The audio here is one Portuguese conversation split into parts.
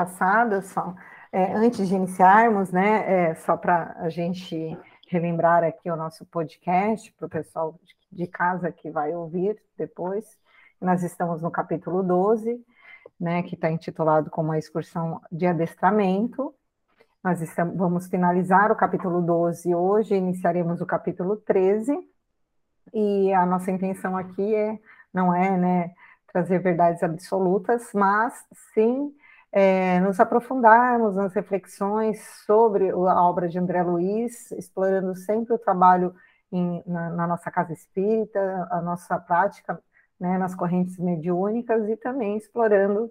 passada, só é, antes de iniciarmos, né, é, só para a gente relembrar aqui o nosso podcast para o pessoal de casa que vai ouvir depois. Nós estamos no capítulo 12, né, que está intitulado como a excursão de adestramento. Nós estamos, vamos finalizar o capítulo 12 hoje, iniciaremos o capítulo 13, e a nossa intenção aqui é, não é né, trazer verdades absolutas, mas sim é, nos aprofundarmos nas reflexões sobre a obra de André Luiz, explorando sempre o trabalho em, na, na, nossa casa espírita, a nossa prática né, nas correntes mediúnicas e também explorando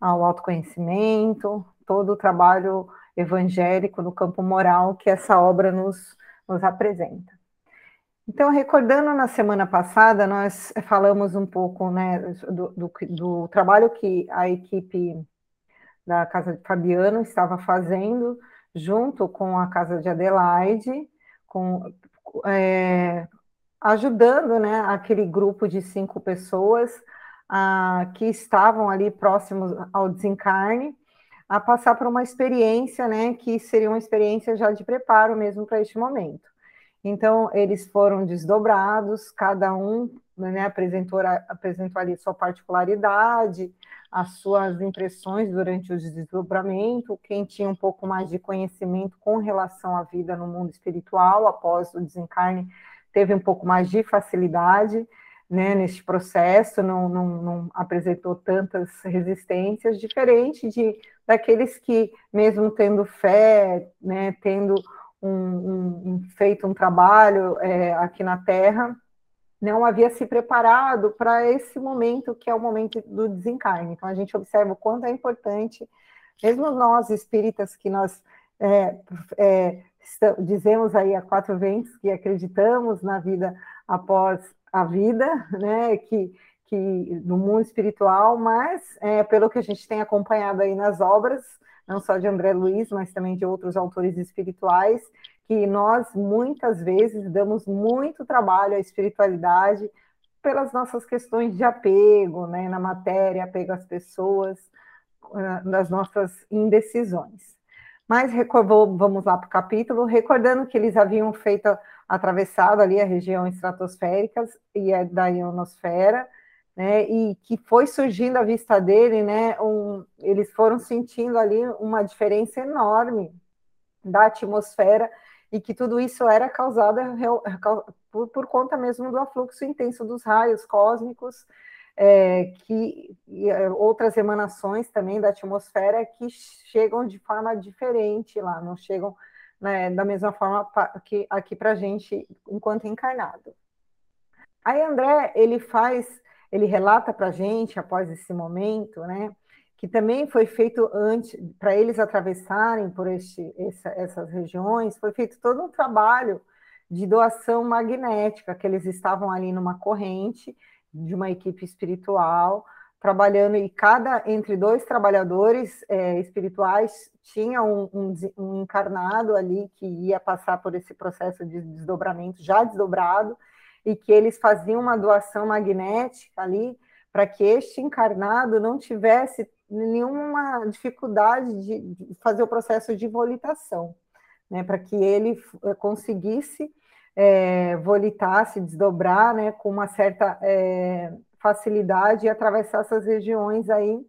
o autoconhecimento, todo o trabalho evangélico no campo moral que essa obra nos, nos apresenta. Então, recordando na semana passada, nós falamos um pouco né, do, do, do trabalho que a equipe da Casa de Fabiano estava fazendo, junto com a Casa de Adelaide, com, é, ajudando né, aquele grupo de cinco pessoas a, que estavam ali próximos ao desencarne, a passar por uma experiência, né, que seria uma experiência já de preparo mesmo para este momento. Então, eles foram desdobrados, cada um né, apresentou, apresentou ali sua particularidade, as suas impressões durante o desdobramento, quem tinha um pouco mais de conhecimento com relação à vida no mundo espiritual após o desencarne teve um pouco mais de facilidade né, neste processo, não, não, não, apresentou tantas resistências, diferente de daqueles que, mesmo tendo fé, né, tendo um, um, feito um trabalho é, aqui na Terra, não havia se preparado para esse momento que é o momento do desencarne. Então a gente observa o quanto é importante, mesmo nós espíritas que nós é, é, dizemos aí a quatro ventos que acreditamos na vida após a vida, né, que, que no mundo espiritual, mas é, pelo que a gente tem acompanhado aí nas obras, não só de André Luiz, mas também de outros autores espirituais, que nós muitas vezes damos muito trabalho à espiritualidade pelas nossas questões de apego, né, na matéria, apego às pessoas, das nossas indecisões. Mas vamos lá para o capítulo, recordando que eles haviam feito atravessado ali a região estratosférica e é da ionosfera, né, e que foi surgindo à vista dele, né, um, eles foram sentindo ali uma diferença enorme da atmosfera e que tudo isso era causado por, por conta mesmo do afluxo intenso dos raios cósmicos é, que é, outras emanações também da atmosfera que chegam de forma diferente lá, não chegam né, da mesma forma que aqui para a gente enquanto encarnado. Aí André ele faz, ele relata para a gente após esse momento, né, que também foi feito antes para eles atravessarem por este, essa, essas regiões, foi feito todo um trabalho de doação magnética, que eles estavam ali numa corrente de uma equipe espiritual, trabalhando, e cada, entre dois trabalhadores é, espirituais, tinha um, um, um, encarnado ali que ia passar por esse processo de desdobramento já desdobrado, e que eles faziam uma doação magnética ali para que este encarnado não tivesse nenhuma dificuldade de, fazer o processo de volitação, né, para que ele eh, conseguisse é, volitar, se desdobrar, né, com uma certa é, facilidade e atravessar essas regiões aí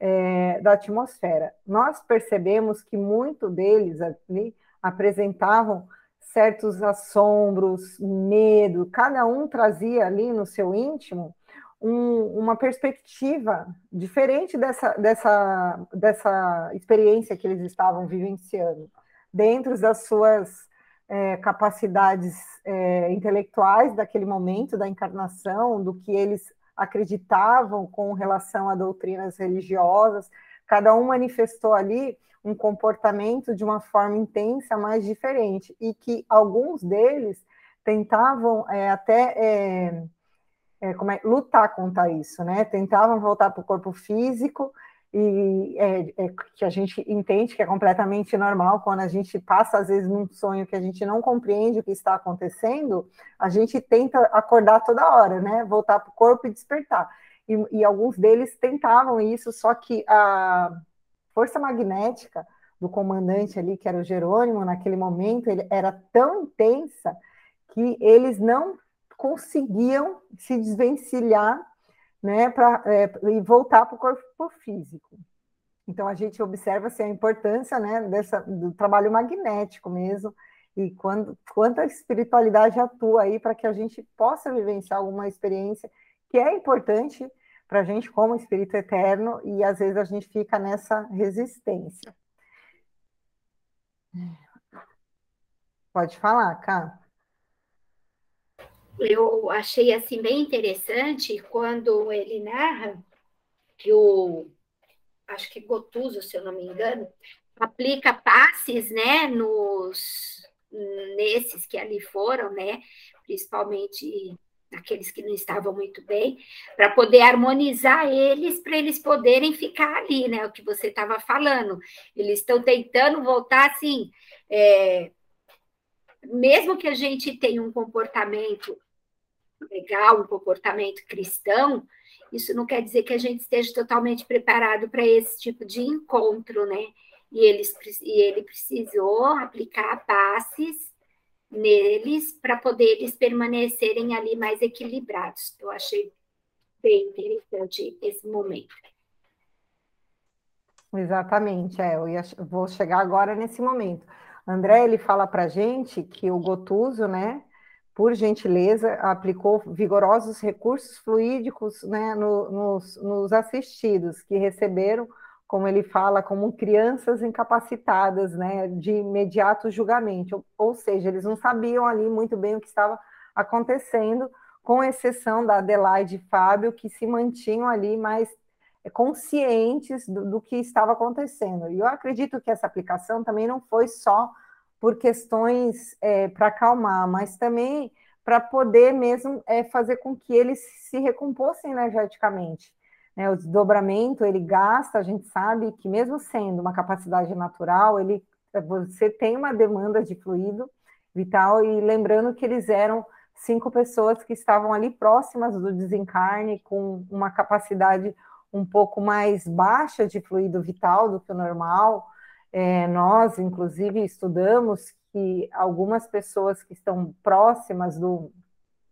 é, da atmosfera. Nós percebemos que muito deles ali apresentavam certos assombros, medo, cada um trazia ali no seu íntimo um, uma perspectiva diferente dessa, dessa, dessa experiência que eles estavam vivenciando, dentro das suas é, capacidades é, intelectuais daquele momento da encarnação, do que eles acreditavam com relação a doutrinas religiosas, cada um manifestou ali um comportamento de uma forma intensa, mas diferente, e que alguns deles tentavam é, até é, é, como é, lutar contra isso, né? Tentavam voltar para o corpo físico e é, é, que a gente entende que é completamente normal quando a gente passa às vezes num sonho que a gente não compreende o que está acontecendo, a gente tenta acordar toda hora, né? Voltar para o corpo e despertar. E, e, alguns deles tentavam isso, só que a, força magnética do comandante ali, que era o Jerônimo, naquele momento, ele era tão intensa que eles não conseguiam se desvencilhar né, pra, é, e voltar para o corpo físico. Então a gente observa assim, a importância né, dessa, do trabalho magnético mesmo, e quando, quanto a espiritualidade atua aí para que a gente possa vivenciar alguma experiência que é importante para a gente como espírito eterno, e às vezes a gente fica nessa resistência. Pode falar, Cá. Eu achei assim bem interessante quando ele narra que o acho que Gotuso, se eu não me engano, aplica passes, né, nos nesses que ali foram, né, principalmente aqueles que não estavam muito bem, para poder harmonizar eles, para eles poderem ficar ali, né? O que você estava falando. Eles estão tentando voltar assim. É, mesmo que a gente tenha um comportamento legal, um comportamento cristão, isso não quer dizer que a gente esteja totalmente preparado para esse tipo de encontro, né? E, eles, e ele precisou aplicar passes neles para poder eles permanecerem ali mais equilibrados. Eu achei bem interessante esse momento. Exatamente, é, eu ia, vou chegar agora nesse momento. André, ele fala para gente que o Gotuso, né, por gentileza, aplicou vigorosos recursos fluídicos né, no, nos, nos assistidos, que receberam, como ele fala, como crianças incapacitadas né, de imediato julgamento, ou, ou seja, eles não sabiam ali muito bem o que estava acontecendo, com exceção da Adelaide e Fábio, que se mantinham ali mais conscientes do, do que estava acontecendo. E eu acredito que essa aplicação também não foi só por questões é, para acalmar, mas também para poder mesmo é, fazer com que eles se recompossem energeticamente. Né? O desdobramento ele gasta, a gente sabe que mesmo sendo uma capacidade natural, ele você tem uma demanda de fluido vital e lembrando que eles eram cinco pessoas que estavam ali próximas do desencarne com uma capacidade um pouco mais baixa de fluido vital do que o normal, é, nós, inclusive, estudamos que algumas pessoas que estão próximas do,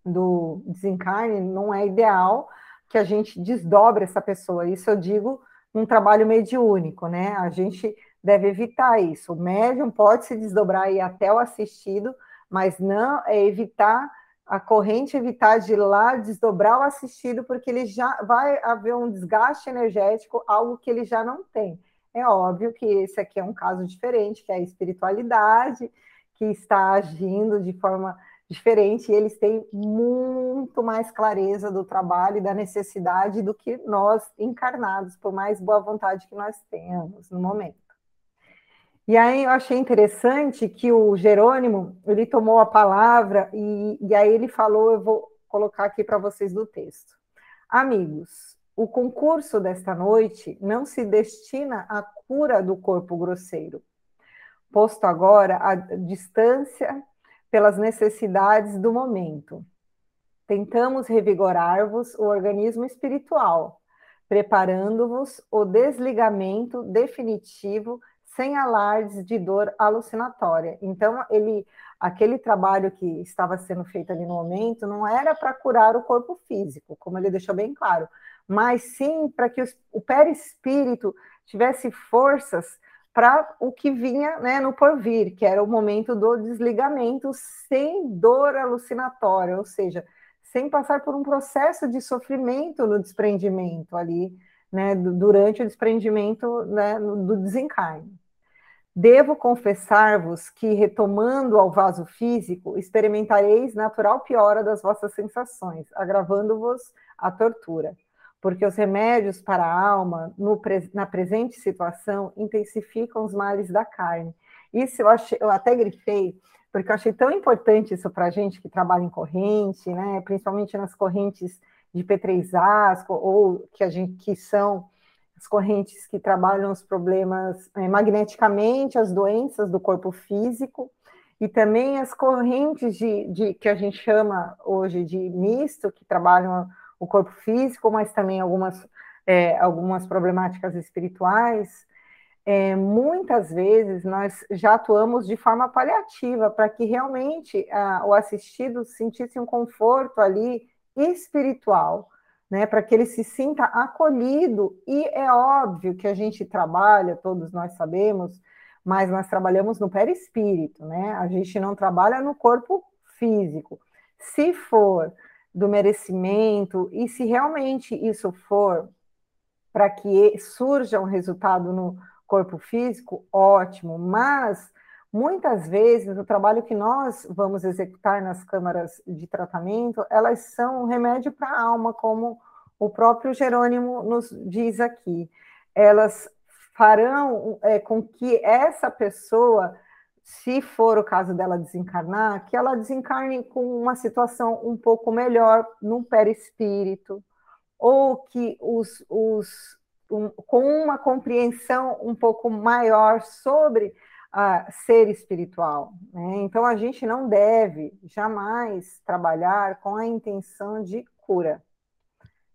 do desencarne não é ideal que a gente desdobre essa pessoa. Isso eu digo num trabalho mediúnico, né? A gente deve evitar isso. O médium pode se desdobrar e até o assistido, mas não é evitar a corrente, evitar de ir lá desdobrar o assistido, porque ele já vai haver um desgaste energético, algo que ele já não tem. É óbvio que esse aqui é um caso diferente, que é a espiritualidade que está agindo de forma diferente e eles têm muito mais clareza do trabalho e da necessidade do que nós encarnados, por mais boa vontade que nós tenhamos no momento. E aí eu achei interessante que o Jerônimo, ele tomou a palavra e, e aí ele falou, eu vou colocar aqui para vocês do texto. Amigos, o concurso desta noite não se destina à cura do corpo grosseiro, posto agora à distância pelas necessidades do momento. Tentamos revigorar-vos o organismo espiritual, preparando-vos o desligamento definitivo sem alardes de dor alucinatória. Então, ele, aquele trabalho que estava sendo feito ali no momento não era para curar o corpo físico, como ele deixou bem claro, mas sim para que o perispírito tivesse forças para o que vinha né, no porvir, que era o momento do desligamento sem dor alucinatória, ou seja, sem passar por um processo de sofrimento no desprendimento ali, né, durante o desprendimento né, do desencarne. Devo confessar-vos que, retomando ao vaso físico, experimentareis natural piora das vossas sensações, agravando-vos a tortura porque os remédios para a alma, no, na presente situação, intensificam os males da carne. Isso eu, achei, eu até grifei, porque eu achei tão importante isso para a gente que trabalha em corrente, né? principalmente nas correntes de P3A, ou que, a gente, que são as correntes que trabalham os problemas é, magneticamente, as doenças do corpo físico, e também as correntes de, de, que a gente chama hoje de misto, que trabalham o corpo físico, mas também algumas, é, algumas problemáticas espirituais. é, muitas vezes nós já atuamos de forma paliativa para que realmente a, o assistido sentisse um conforto ali espiritual, né, para que ele se sinta acolhido. E é óbvio que a gente trabalha, todos nós sabemos, mas nós trabalhamos no perispírito, né? A gente não trabalha no corpo físico. Se for do merecimento e se realmente isso for para que surja um resultado no corpo físico, ótimo, mas muitas vezes o trabalho que nós vamos executar nas câmaras de tratamento, elas são um remédio para a alma, como o próprio Jerônimo nos diz aqui. Elas farão é, com que essa pessoa, se for o caso dela desencarnar, que ela desencarne com uma situação um pouco melhor no perispírito, ou que os, os um, com uma compreensão um pouco maior sobre a ser espiritual. Né? Então, a gente não deve jamais trabalhar com a intenção de cura.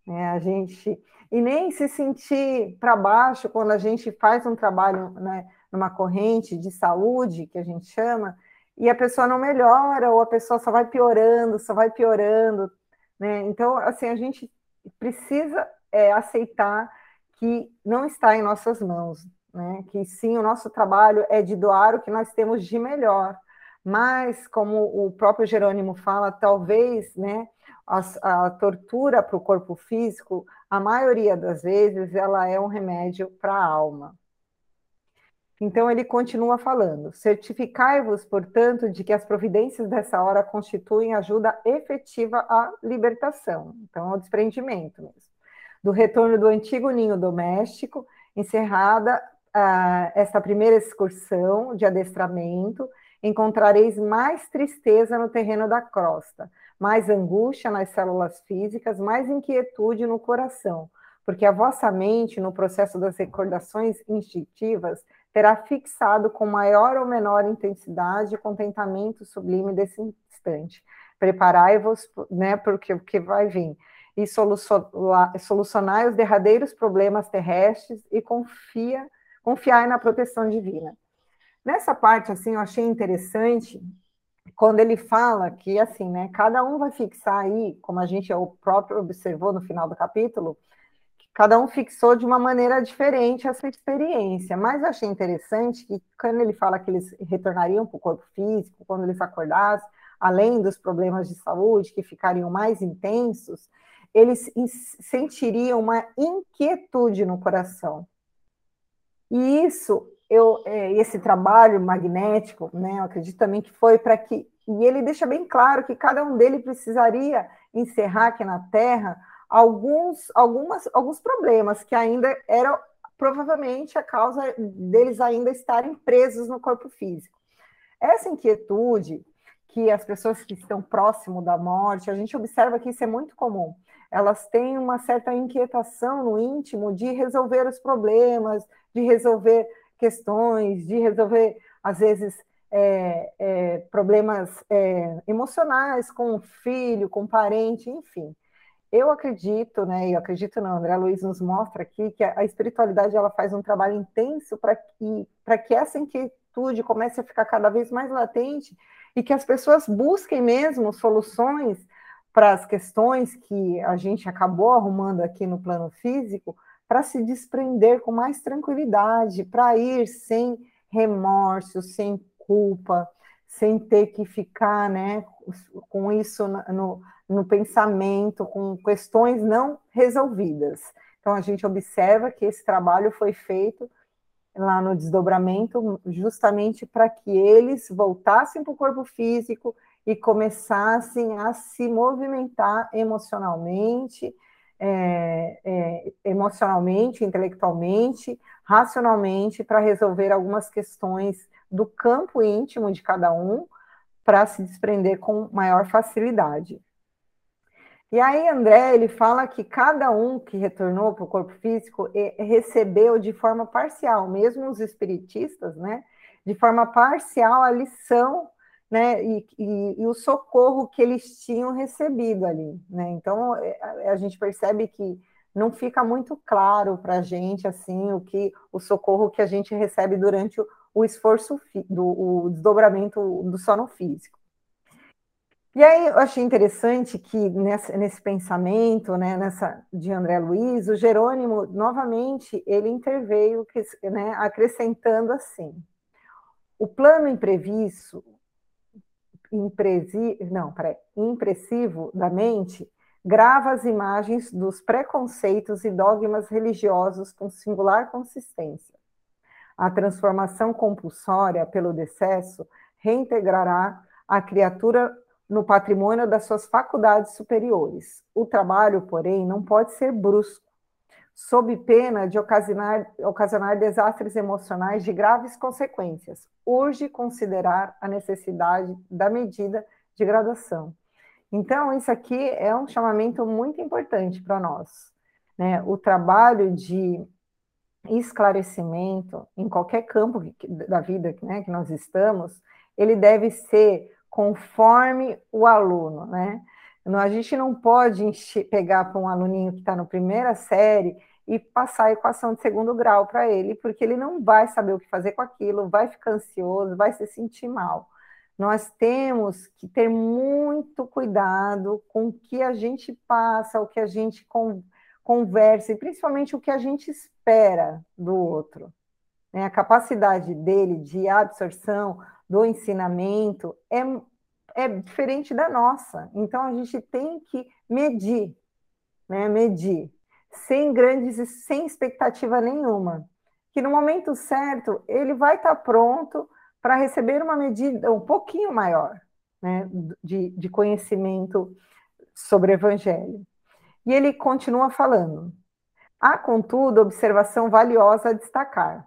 Né? A gente e nem se sentir para baixo quando a gente faz um trabalho né, numa corrente de saúde que a gente chama e a pessoa não melhora ou a pessoa só vai piorando, só vai piorando, né? Então, assim, a gente precisa é, aceitar que não está em nossas mãos, né? Que sim, o nosso trabalho é de doar o que nós temos de melhor. Mas, como o próprio Jerônimo fala, talvez, né, a, a tortura para o corpo físico, a maioria das vezes, ela é um remédio para a alma. Então ele continua falando: certificai-vos, portanto, de que as providências dessa hora constituem ajuda efetiva à libertação, então ao desprendimento mesmo. Do retorno do antigo ninho doméstico, encerrada ah, essa primeira excursão de adestramento, encontrareis mais tristeza no terreno da crosta, mais angústia nas células físicas, mais inquietude no coração, porque a vossa mente, no processo das recordações instintivas, terá fixado com maior ou menor intensidade o contentamento sublime desse instante. Preparai-vos, né, porque o que vai vir e solucionar os derradeiros problemas terrestres e confia, confiar na proteção divina. Nessa parte, assim, eu achei interessante quando ele fala que, assim, né, cada um vai fixar aí, como a gente o próprio observou no final do capítulo, cada um fixou de uma maneira diferente essa experiência. Mas eu achei interessante que quando ele fala que eles retornariam para o corpo físico, quando eles acordassem, além dos problemas de saúde que ficariam mais intensos, eles sentiriam uma inquietude no coração. E isso, eu, é, esse trabalho magnético, né, eu acredito também que foi para que. E ele deixa bem claro que cada um deles precisaria encerrar aqui na Terra alguns, algumas, alguns problemas que ainda eram provavelmente a causa deles ainda estarem presos no corpo físico. Essa inquietude que as pessoas que estão próximo da morte, a gente observa que isso é muito comum elas têm uma certa inquietação no íntimo de resolver os problemas, de resolver questões, de resolver, às vezes, é, é, problemas é, emocionais com o filho, com o parente, enfim. Eu acredito, né? Eu acredito não, André Luiz nos mostra aqui que a, espiritualidade ela faz um trabalho intenso para que, que essa inquietude comece a ficar cada vez mais latente e que as pessoas busquem mesmo soluções para as questões que a gente acabou arrumando aqui no plano físico, para se desprender com mais tranquilidade, para ir sem remorso, sem culpa, sem ter que ficar né, com isso no, no pensamento, com questões não resolvidas. Então, a gente observa que esse trabalho foi feito lá no desdobramento, justamente para que eles voltassem para o corpo físico e começassem a se movimentar emocionalmente, é, é, emocionalmente, intelectualmente, racionalmente, para resolver algumas questões do campo íntimo de cada um, para se desprender com maior facilidade. E aí, André, ele fala que cada um que retornou para o corpo físico recebeu de forma parcial, mesmo os espiritistas, né? De forma parcial a lição né, e, e, e, o socorro que eles tinham recebido ali, né? Então é, a, a gente percebe que não fica muito claro para a gente assim o que o socorro que a gente recebe durante o, o esforço do o desdobramento do sono físico. E aí eu achei interessante que nesse, nesse pensamento, né, nessa de André Luiz, o Jerônimo novamente ele interveio, né, acrescentando assim: o plano imprevisto, impresi, não, peraí, impressivo da mente grava as imagens dos preconceitos e dogmas religiosos com singular consistência. A transformação compulsória pelo decesso reintegrará a criatura no patrimônio das suas faculdades superiores. O trabalho, porém, não pode ser brusco, sob pena de ocasionar, ocasionar desastres emocionais de graves consequências. Urge considerar a necessidade da medida de graduação. Então, isso aqui é um chamamento muito importante para nós. Né? O trabalho de esclarecimento em qualquer campo da vida né, que nós estamos, ele deve ser conforme o aluno, né? A gente não pode pegar para um aluninho que está na primeira série e passar a equação de segundo grau para ele, porque ele não vai saber o que fazer com aquilo, vai ficar ansioso, vai se sentir mal. Nós temos que ter muito cuidado com o que a gente passa, o que a gente conversa, e principalmente o que a gente espera do outro. Né? A capacidade dele de absorção, do ensinamento é, é diferente da nossa. Então a gente tem que medir, né? Medir, sem grandes, sem expectativa nenhuma. Que no momento certo ele vai estar pronto para receber uma medida um pouquinho maior né, de, de conhecimento sobre o Evangelho. E ele continua falando. Há, contudo, observação valiosa a destacar.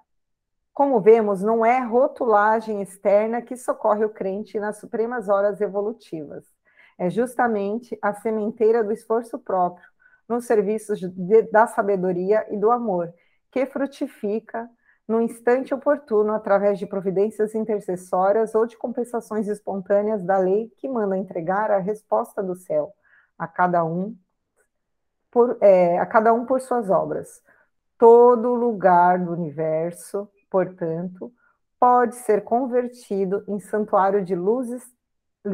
Como vemos, não é rotulagem externa que socorre o crente nas supremas horas evolutivas. É justamente a sementeira do esforço próprio, nos serviços de, da sabedoria e do amor, que frutifica no instante oportuno através de providências intercessórias ou de compensações espontâneas da lei que manda entregar a resposta do céu a cada um por, é, a cada um por suas obras. Todo lugar do universo portanto, pode ser convertido em santuário de luzes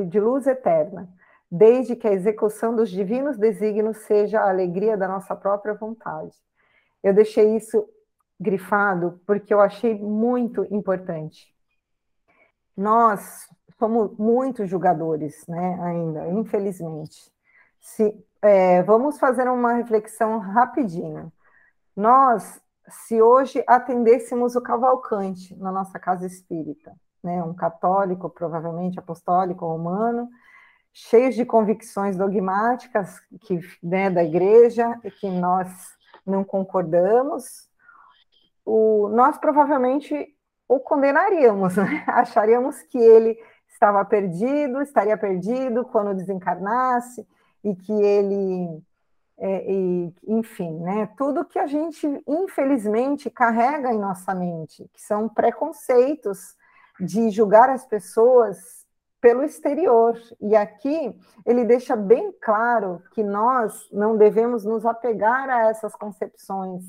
de luz eterna, desde que a execução dos divinos desígnios seja a alegria da nossa própria vontade. Eu deixei isso grifado porque eu achei muito importante. Nós somos muito julgadores, né, ainda, infelizmente. Se, é, vamos fazer uma reflexão rapidinho. Nós se hoje atendêssemos o Cavalcante na nossa casa espírita, né, um católico, provavelmente apostólico romano, cheios de convicções dogmáticas que, né, da igreja e que nós não concordamos, o, nós provavelmente o condenaríamos, né? acharíamos que ele estava perdido, estaria perdido quando desencarnasse e que ele é, e, enfim, né, tudo que a gente, infelizmente, carrega em nossa mente, que são preconceitos de julgar as pessoas pelo exterior. E aqui ele deixa bem claro que nós não devemos nos apegar a essas concepções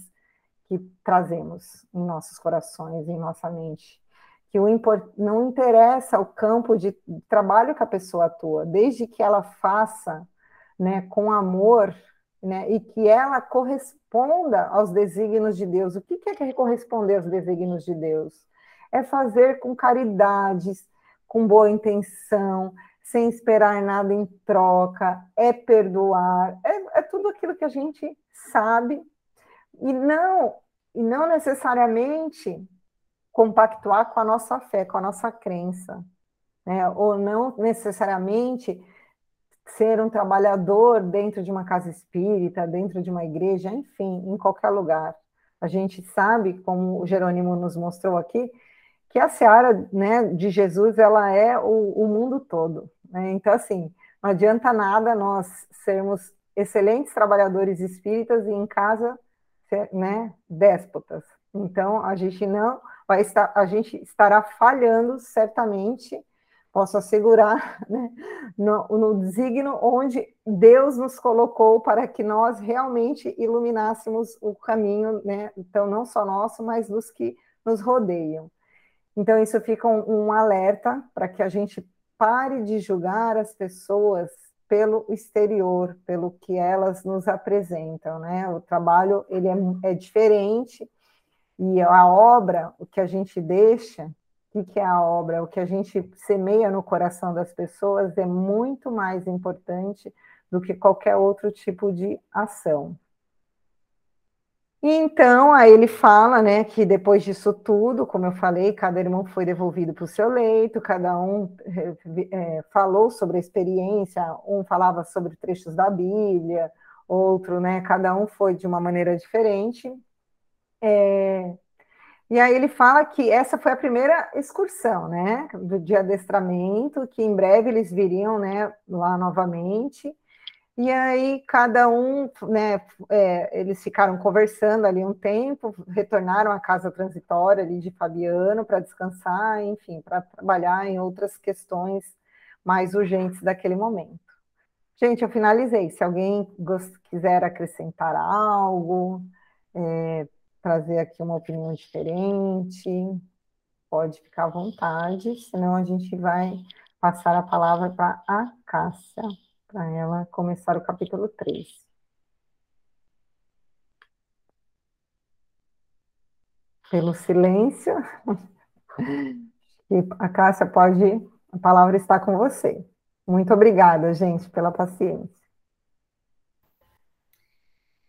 que trazemos em nossos corações, em nossa mente. Que o import... não interessa o campo de trabalho que a pessoa atua, desde que ela faça né, com amor né, e que ela corresponda aos desígnios de Deus. O que é corresponder aos desígnios de Deus? É fazer com caridade, com boa intenção, sem esperar nada em troca, é perdoar, é, é tudo aquilo que a gente sabe e não e não necessariamente compactuar com a nossa fé, com a nossa crença, né? ou não necessariamente ser um trabalhador dentro de uma casa espírita, dentro de uma igreja, enfim, em qualquer lugar. A gente sabe, como o Jerônimo nos mostrou aqui, que a seara né, de Jesus ela é o, o mundo todo. Né? Então, assim, não adianta nada nós sermos excelentes trabalhadores espíritas e em casa né, déspotas. Então, a gente não vai estar, a gente estará falhando certamente posso assegurar, né, no, no designo onde Deus nos colocou para que nós realmente iluminássemos o caminho, né, então não só nosso, mas dos que nos rodeiam. Então isso fica um, um alerta para que a gente pare de julgar as pessoas pelo exterior, pelo que elas nos apresentam, né? O trabalho ele é, é diferente e a obra, o que a gente deixa, o que é a obra, o que a gente semeia no coração das pessoas é muito mais importante do que qualquer outro tipo de ação. Então, aí ele fala, né, que depois disso tudo, como eu falei, cada irmão foi devolvido para o seu leito, cada um é, falou sobre a experiência, um falava sobre trechos da Bíblia, outro, né, cada um foi de uma maneira diferente. É, e aí ele fala que essa foi a primeira excursão, né, do de adestramento, que em breve eles viriam, né, lá novamente, e aí cada um, né, é, eles ficaram conversando ali um tempo, retornaram à casa transitória ali de Fabiano para descansar, enfim, para trabalhar em outras questões mais urgentes daquele momento. Gente, eu finalizei. Se alguém quiser acrescentar algo, é, trazer aqui uma opinião diferente, pode ficar à vontade, senão a gente vai passar a palavra para a Cássia para ela começar o capítulo 3. Pelo silêncio. E a Cássia pode, a palavra está com você. Muito obrigada, gente, pela paciência.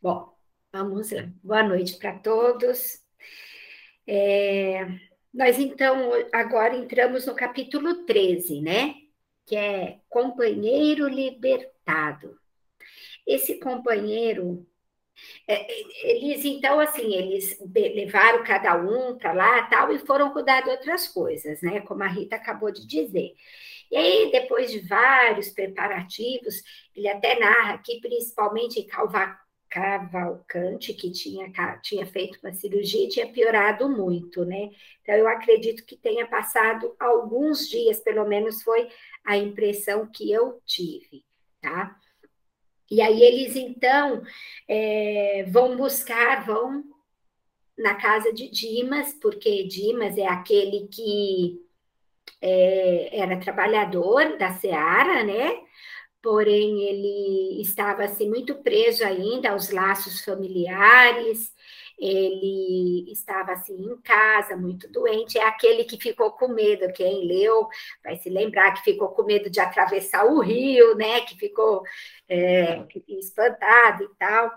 Bom, vamos lá. Boa noite para todos. É, nós, então, agora entramos no capítulo 13, né? Que é companheiro libertado. Esse companheiro, é, eles então assim, eles levaram cada um para lá tal e foram cuidar de outras coisas, né? Como a Rita acabou de dizer. E aí, depois de vários preparativos, ele até narra aqui, principalmente em Calva, Cavalcante, que tinha, tinha feito uma cirurgia e tinha piorado muito, né? Então, eu acredito que tenha passado alguns dias, pelo menos foi a impressão que eu tive, tá? E aí eles, então, é, vão buscar, vão na casa de Dimas, porque Dimas é aquele que é, era trabalhador da Seara, né? Porém ele estava assim muito preso ainda aos laços familiares. Ele estava assim em casa, muito doente. É aquele que ficou com medo. Quem leu vai se lembrar que ficou com medo de atravessar o rio, né? Que ficou é, espantado e tal.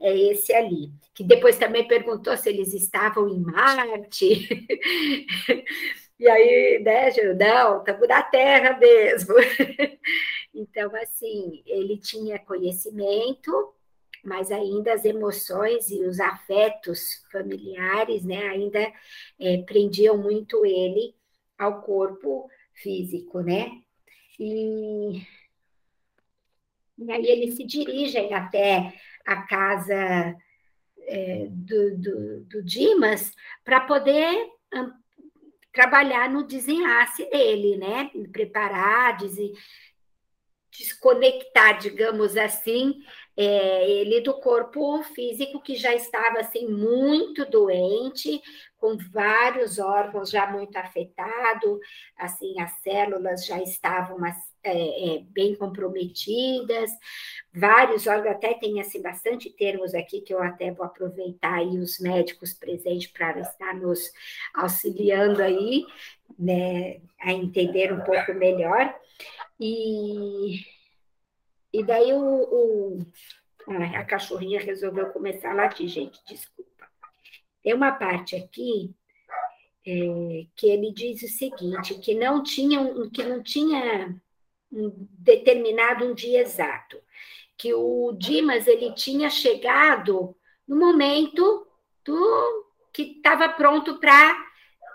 É esse ali. Que depois também perguntou se eles estavam em Marte. E aí, né, não, estamos na Terra mesmo. então, assim, ele tinha conhecimento, mas ainda as emoções e os afetos familiares, né, ainda é, prendiam muito ele ao corpo físico, né? E, e aí eles se dirigem até a casa é, do, do, do Dimas para poder trabalhar no desenlace dele, né? Preparar, desconectar, digamos assim, é, ele do corpo físico que já estava assim muito doente, com vários órgãos já muito afetados, assim as células já estavam é, é, bem comprometidas, vários órgãos, até tem assim bastante termos aqui que eu até vou aproveitar aí os médicos presentes para estar nos auxiliando aí, né, a entender um pouco melhor. E, e daí o, o a cachorrinha resolveu começar a latir, gente, desculpa. Tem uma parte aqui é, que ele diz o seguinte, que não tinha, que não tinha um determinado um dia exato, que o Dimas ele tinha chegado no momento do que estava pronto para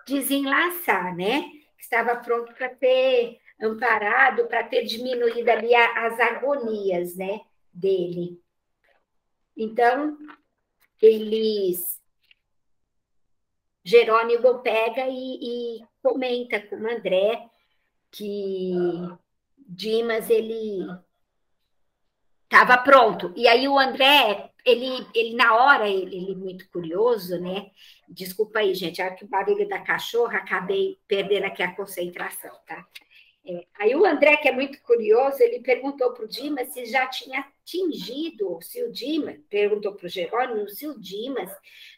desenlaçar, né? Estava pronto para ter amparado, para ter diminuído ali as agonias, né, dele. Então, eles Jerônimo pega e, e comenta com o André que Dimas ele estava pronto. E aí o André, ele, ele na hora, ele, ele muito curioso, né? Desculpa aí, gente, é que o barulho da cachorra, acabei perdendo aqui a concentração, tá? É, aí o André, que é muito curioso, ele perguntou para o Dimas se já tinha atingido, se o Dimas, perguntou para o Jerônimo, se o Dimas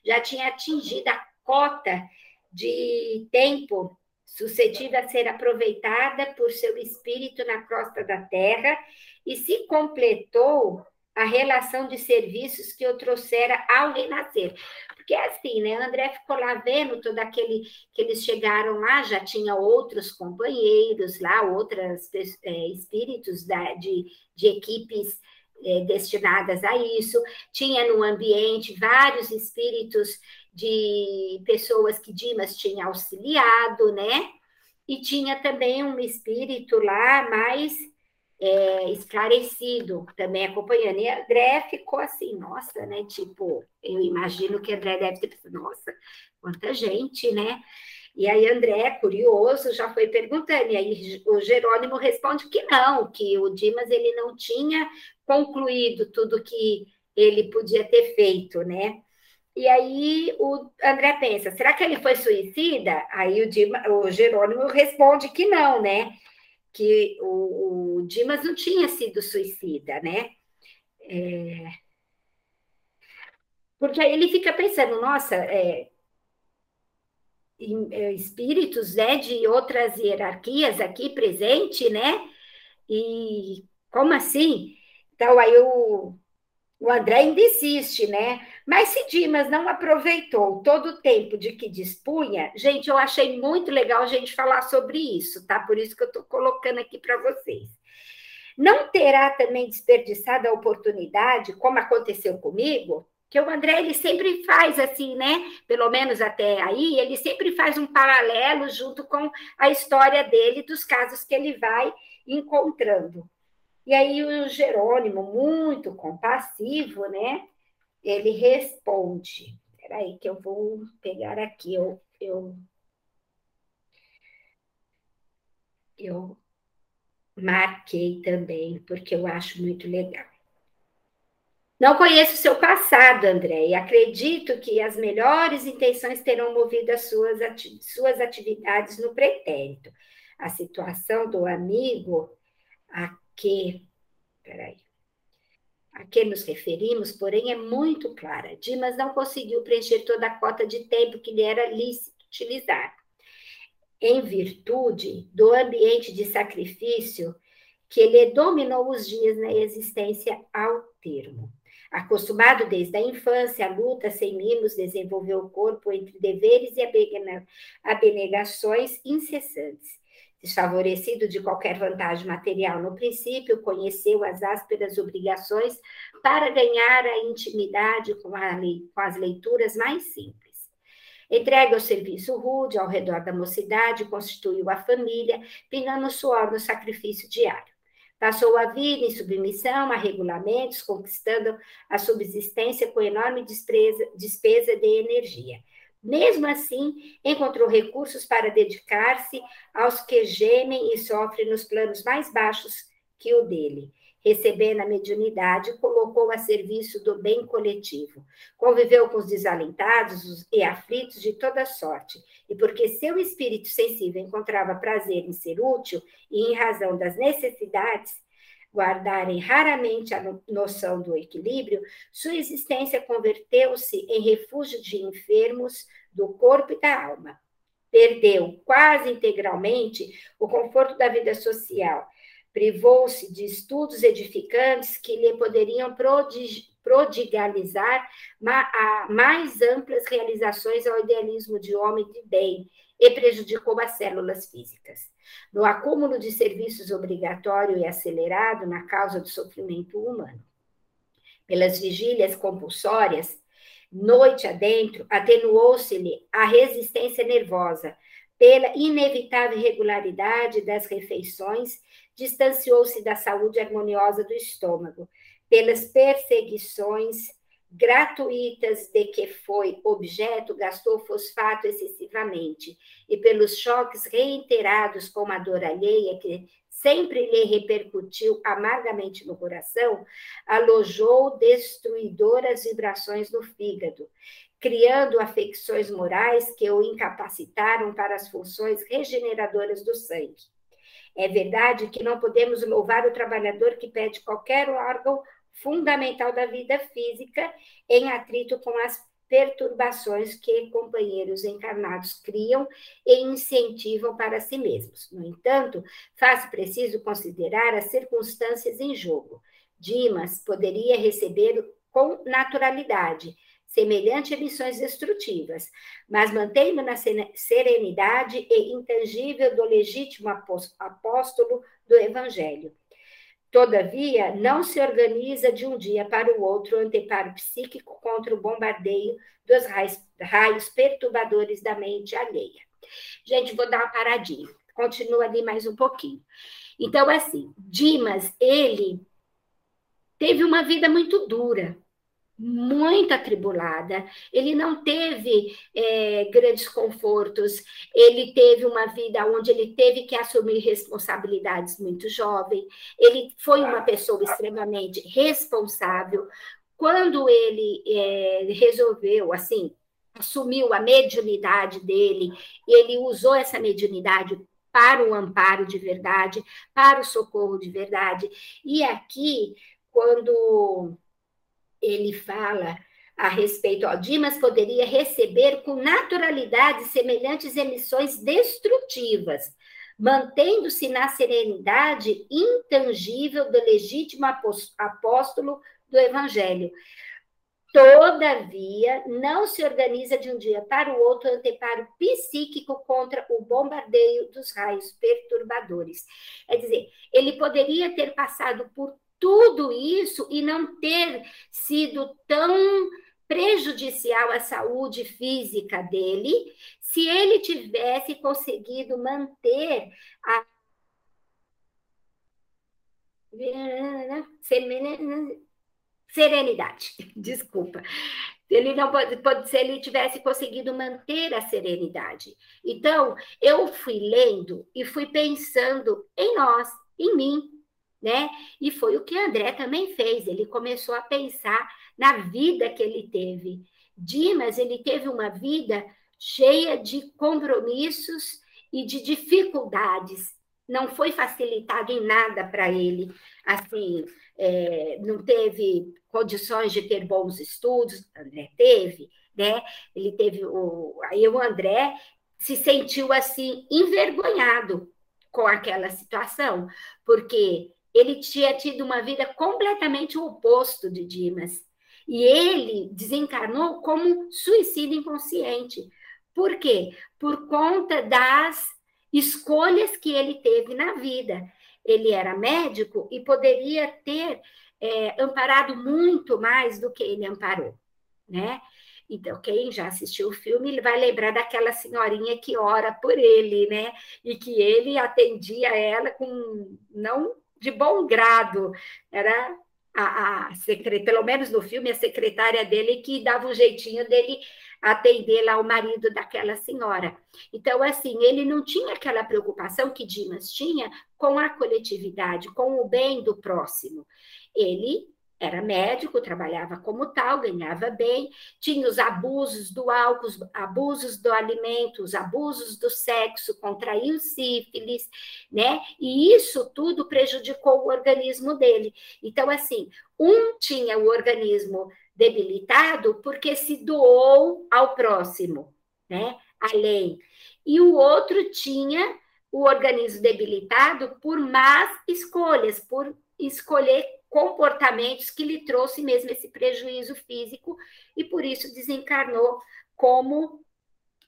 já tinha atingido a cota de tempo suscetível a ser aproveitada por seu espírito na crosta da terra e se completou a relação de serviços que eu trouxera ao renascer. Porque é assim, né? André ficou lá vendo todo aquele que eles chegaram lá, já tinha outros companheiros lá, outros é, espíritos da, de, de equipes é, destinadas a isso, tinha no ambiente vários espíritos de pessoas que Dimas tinha auxiliado, né? E tinha também um espírito lá mais é, esclarecido, também acompanhando. E André ficou assim, nossa, né? Tipo, eu imagino que André deve ter pensado, nossa, quanta gente, né? E aí André, curioso, já foi perguntando, e aí o Jerônimo responde que não, que o Dimas ele não tinha concluído tudo que ele podia ter feito, né? E aí o André pensa, será que ele foi suicida? Aí o, Dima, o Jerônimo responde que não, né? Que o, o Dimas não tinha sido suicida, né? É... Porque aí ele fica pensando, nossa, é... é espíritos né, de outras hierarquias aqui presente, né? E como assim? Então aí o, o André ainda insiste, né? Mas se Dimas não aproveitou todo o tempo de que dispunha, gente, eu achei muito legal a gente falar sobre isso, tá? Por isso que eu estou colocando aqui para vocês. Não terá também desperdiçado a oportunidade, como aconteceu comigo, que o André ele sempre faz assim, né? Pelo menos até aí, ele sempre faz um paralelo junto com a história dele, dos casos que ele vai encontrando. E aí o Jerônimo, muito compassivo, né? Ele responde. Espera aí que eu vou pegar aqui, eu, eu, eu marquei também, porque eu acho muito legal. Não conheço seu passado, André, e acredito que as melhores intenções terão movido as suas, ati suas atividades no pretérito. A situação do amigo a que, peraí, a que nos referimos, porém, é muito clara. Dimas não conseguiu preencher toda a cota de tempo que lhe era lícito utilizar, em virtude do ambiente de sacrifício que lhe dominou os dias na existência ao termo. Acostumado desde a infância à luta sem mimos, desenvolveu o corpo entre deveres e abnegações incessantes Desfavorecido de qualquer vantagem material no princípio, conheceu as ásperas obrigações para ganhar a intimidade com, a, com as leituras mais simples. Entregue ao serviço rude ao redor da mocidade, constituiu a família, pingando suor no sacrifício diário. Passou a vida em submissão a regulamentos, conquistando a subsistência com enorme despesa de energia. Mesmo assim, encontrou recursos para dedicar-se aos que gemem e sofrem nos planos mais baixos que o dele. Recebendo a mediunidade, colocou a serviço do bem coletivo. Conviveu com os desalentados e aflitos de toda sorte. E porque seu espírito sensível encontrava prazer em ser útil e em razão das necessidades, guardarem raramente a noção do equilíbrio, sua existência converteu-se em refúgio de enfermos do corpo e da alma. Perdeu quase integralmente o conforto da vida social, privou-se de estudos edificantes que lhe poderiam prodig prodigalizar mais amplas realizações ao idealismo de homem de bem e prejudicou as células físicas. No acúmulo de serviços obrigatório e acelerado na causa do sofrimento humano. Pelas vigílias compulsórias, noite adentro, atenuou-se-lhe a resistência nervosa. Pela inevitável irregularidade das refeições, distanciou-se da saúde harmoniosa do estômago. Pelas perseguições gratuitas de que foi objeto, gastou fosfato excessivamente, e pelos choques reiterados com a dor alheia que sempre lhe repercutiu amargamente no coração, alojou destruidoras vibrações no fígado, criando afecções morais que o incapacitaram para as funções regeneradoras do sangue. É verdade que não podemos louvar o trabalhador que pede qualquer órgão fundamental da vida física em atrito com as perturbações que companheiros encarnados criam e incentivam para si mesmos. No entanto, faz preciso considerar as circunstâncias em jogo. Dimas poderia receber com naturalidade semelhante a missões destrutivas, mas mantendo na serenidade e intangível do legítimo apóstolo do Evangelho. Todavia, não se organiza de um dia para o outro o anteparo psíquico contra o bombardeio dos raios, raios perturbadores da mente alheia. Gente, vou dar uma paradinha. Continua ali mais um pouquinho. Então, assim, Dimas, ele teve uma vida muito dura, muito atribulada, ele não teve é, grandes confortos, ele teve uma vida onde ele teve que assumir responsabilidades muito jovem, ele foi uma pessoa extremamente responsável. Quando ele é, resolveu, assim, assumiu a mediunidade dele, ele usou essa mediunidade para o amparo de verdade, para o socorro de verdade. E aqui, quando ele fala a respeito, ó, Dimas poderia receber com naturalidade semelhantes emissões destrutivas, mantendo-se na serenidade intangível do legítimo apóstolo do Evangelho. Todavia, não se organiza de um dia para o outro anteparo psíquico contra o bombardeio dos raios perturbadores. É dizer, ele poderia ter passado por tudo isso e não ter sido tão prejudicial à saúde física dele, se ele tivesse conseguido manter a serenidade, desculpa. Ele não pode, pode se ele tivesse conseguido manter a serenidade. Então, eu fui lendo e fui pensando em nós, em mim, né? E foi o que André também fez. Ele começou a pensar na vida que ele teve. Dimas, ele teve uma vida cheia de compromissos e de dificuldades. Não foi facilitado em nada para ele. Assim, é, não teve condições de ter bons estudos. André teve, né? Ele teve o. Aí o André se sentiu assim envergonhado com aquela situação, porque ele tinha tido uma vida completamente oposto de Dimas. E ele desencarnou como suicídio inconsciente. Por quê? Por conta das escolhas que ele teve na vida. Ele era médico e poderia ter é, amparado muito mais do que ele amparou, né? Então, quem já assistiu o filme vai lembrar daquela senhorinha que ora por ele, né? E que ele atendia ela com não de bom grado. Era a, a secretária, pelo menos no filme, a secretária dele que dava um jeitinho dele atender lá o marido daquela senhora. Então, assim, ele não tinha aquela preocupação que Dimas tinha com a coletividade, com o bem do próximo. Ele era médico, trabalhava como tal, ganhava bem, tinha os abusos do álcool, abusos do alimento, os abusos do sexo, contraiu sífilis, né? E isso tudo prejudicou o organismo dele. Então, assim, um tinha o organismo debilitado porque se doou ao próximo, né? Além. E o outro tinha o organismo debilitado por más escolhas, por escolher comportamentos que lhe trouxe mesmo esse prejuízo físico e por isso desencarnou como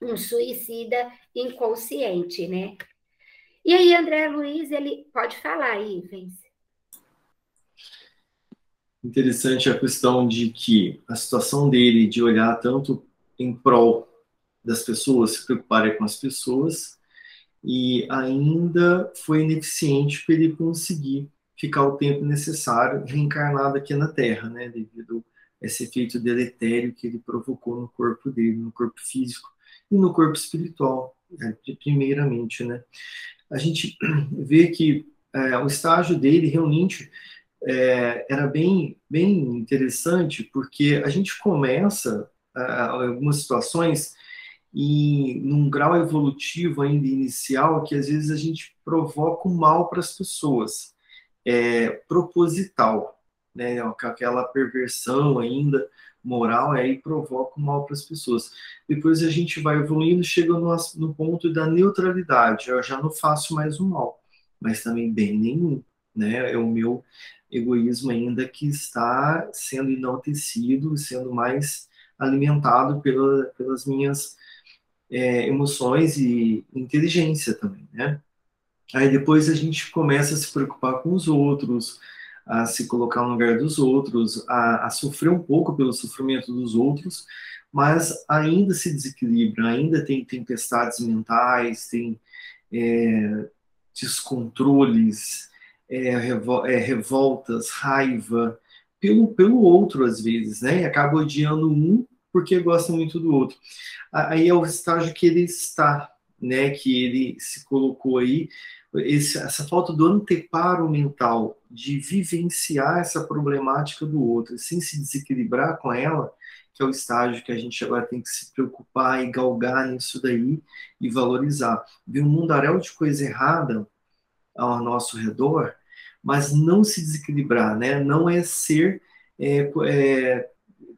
um suicida inconsciente, né? E aí, André Luiz, ele pode falar aí, Vence. Interessante a questão de que a situação dele de olhar tanto em prol das pessoas, se preocupar com as pessoas, e ainda foi ineficiente para ele conseguir ficar o tempo necessário reencarnado aqui na Terra, né, devido esse efeito deletério que ele provocou no corpo dele, no corpo físico e no corpo espiritual, né, primeiramente, né? A gente vê que é, o estágio dele realmente é, era bem, bem interessante, porque a gente começa algumas situações e num grau evolutivo ainda inicial que às vezes a gente provoca o mal para as pessoas, é, proposital, né, aquela perversão ainda moral aí provoca o mal para as pessoas. Depois a gente vai evoluindo, chega no, no ponto da neutralidade, eu já não faço mais o mal, mas também bem nenhum, né, é o meu egoísmo ainda que está sendo enaltecido, sendo mais alimentado pela, pelas minhas é, emoções e inteligência também, né? Aí depois a gente começa a se preocupar com os outros, a se colocar no lugar dos outros, a, a sofrer um pouco pelo sofrimento dos outros, mas ainda se desequilibra, ainda tem tempestades mentais, tem é, descontroles, é, revol é, revoltas, raiva, pelo, pelo outro, às vezes, né? E acaba odiando um porque gosta muito do outro. Aí é o estágio que ele está, né? Que ele se colocou aí, esse, essa falta do anteparo mental, de vivenciar essa problemática do outro, sem se desequilibrar com ela, que é o estágio que a gente agora tem que se preocupar e galgar nisso daí e valorizar. Ver um mundaréu de coisa errada ao nosso redor, mas não se desequilibrar, né? Não é ser, é, é,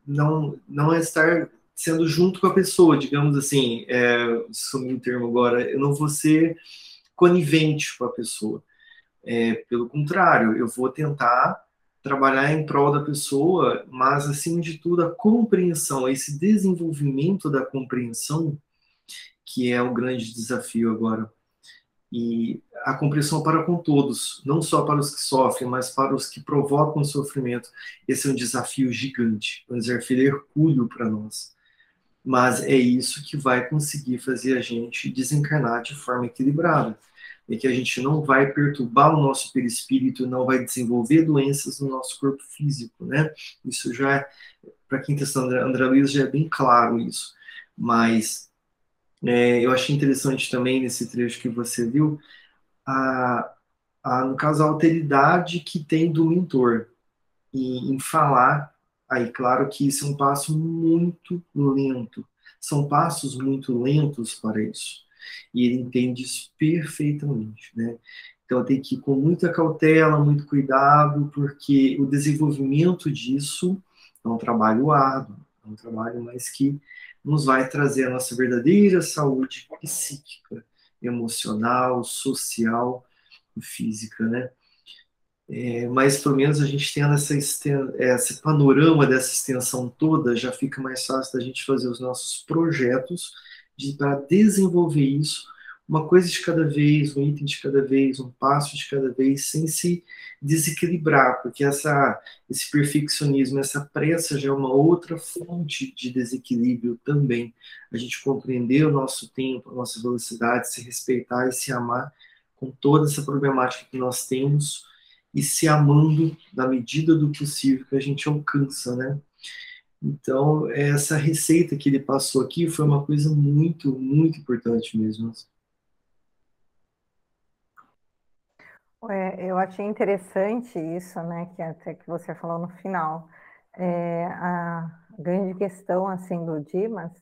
não, não é estar sendo junto com a pessoa, digamos assim, é, sumiu o termo agora, eu não vou ser conivente com a pessoa. É, pelo contrário, eu vou tentar trabalhar em prol da pessoa, mas acima de tudo a compreensão, esse desenvolvimento da compreensão, que é o grande desafio agora e a compreensão para com todos, não só para os que sofrem, mas para os que provocam sofrimento. Esse é um desafio gigante, um desafio hercúleo para nós. Mas é isso que vai conseguir fazer a gente desencarnar de forma equilibrada. É que a gente não vai perturbar o nosso perispírito, não vai desenvolver doenças no nosso corpo físico, né? Isso já, é, para quem está estudando André Luiz, já é bem claro isso. Mas é, eu achei interessante também nesse trecho que você viu, a, a, no caso, a alteridade que tem do mentor em, em falar. Aí, claro que isso é um passo muito lento. São passos muito lentos para isso. E ele entende isso perfeitamente, né? Então tem que ir com muita cautela, muito cuidado, porque o desenvolvimento disso é um trabalho árduo, é um trabalho mais que nos vai trazer a nossa verdadeira saúde psíquica, emocional, social e física, né? É, mas pelo menos a gente tendo essa, esse panorama dessa extensão toda, já fica mais fácil da gente fazer os nossos projetos de, para desenvolver isso uma coisa de cada vez, um item de cada vez, um passo de cada vez, sem se desequilibrar, porque essa, esse perfeccionismo, essa pressa já é uma outra fonte de desequilíbrio também. A gente compreender o nosso tempo, a nossa velocidade, se respeitar e se amar com toda essa problemática que nós temos e se amando na medida do possível que a gente alcança, né? Então, essa receita que ele passou aqui foi uma coisa muito, muito importante mesmo. É, eu achei interessante isso, né, que até que você falou no final. É, a grande questão, assim, do Dimas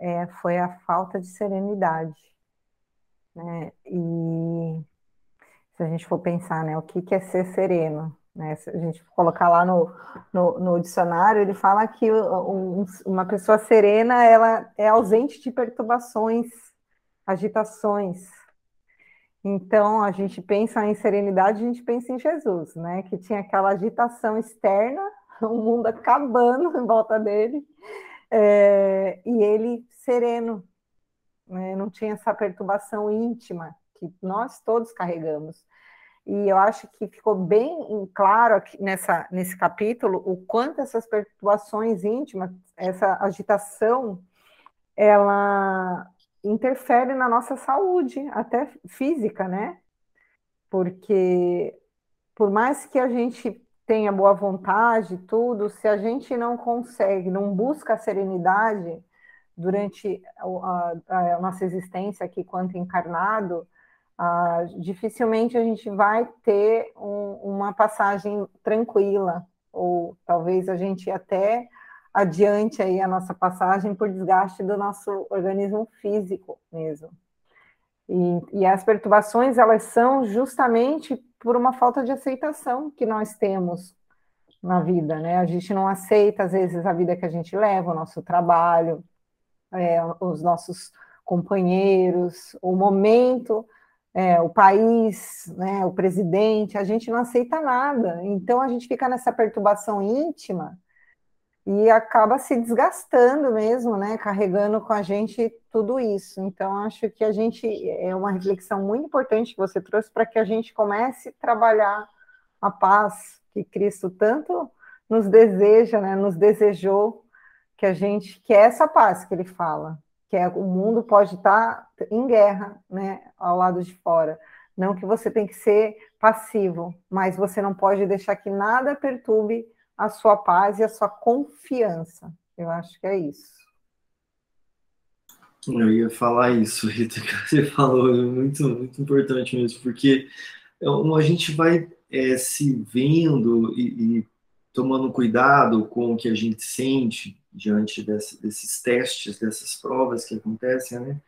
é, foi a falta de serenidade, né, e se a gente for pensar, né, o que, que é ser sereno, né, se a gente colocar lá no, no, no dicionário, ele fala que um, uma pessoa serena, ela é ausente de perturbações, agitações, então, a gente pensa em serenidade, a gente pensa em Jesus, né? Que tinha aquela agitação externa, o mundo acabando em volta dele, é, e ele sereno, né? não tinha essa perturbação íntima que nós todos carregamos. E eu acho que ficou bem claro aqui nessa, nesse capítulo o quanto essas perturbações íntimas, essa agitação, ela interfere na nossa saúde, até física, né? Porque por mais que a gente tenha boa vontade, tudo, se a gente não consegue, não busca a serenidade durante a, a, a nossa existência aqui quanto encarnado, ah, dificilmente a gente vai ter um, uma passagem tranquila, ou talvez a gente até adiante aí a nossa passagem por desgaste do nosso organismo físico mesmo. E, e as perturbações, elas são justamente por uma falta de aceitação que nós temos na vida, né? A gente não aceita, às vezes, a vida que a gente leva, o nosso trabalho, é, os nossos companheiros, o momento, é, o país, né, o presidente, a gente não aceita nada. Então, a gente fica nessa perturbação íntima e acaba se desgastando mesmo, né, carregando com a gente tudo isso. Então, acho que a gente é uma reflexão muito importante que você trouxe para que a gente comece a trabalhar a paz que Cristo tanto nos deseja, né, nos desejou que a gente que é essa paz que ele fala, que é o mundo pode estar em guerra, né, ao lado de fora. Não que você tem que ser passivo, mas você não pode deixar que nada perturbe a sua paz e a sua confiança. Eu acho que é isso. Eu ia falar isso, Rita, que você falou, é muito, muito importante mesmo, porque é a gente vai é, se vendo e, e, tomando cuidado com o que a gente sente diante desse, desses testes, dessas provas que acontecem, né?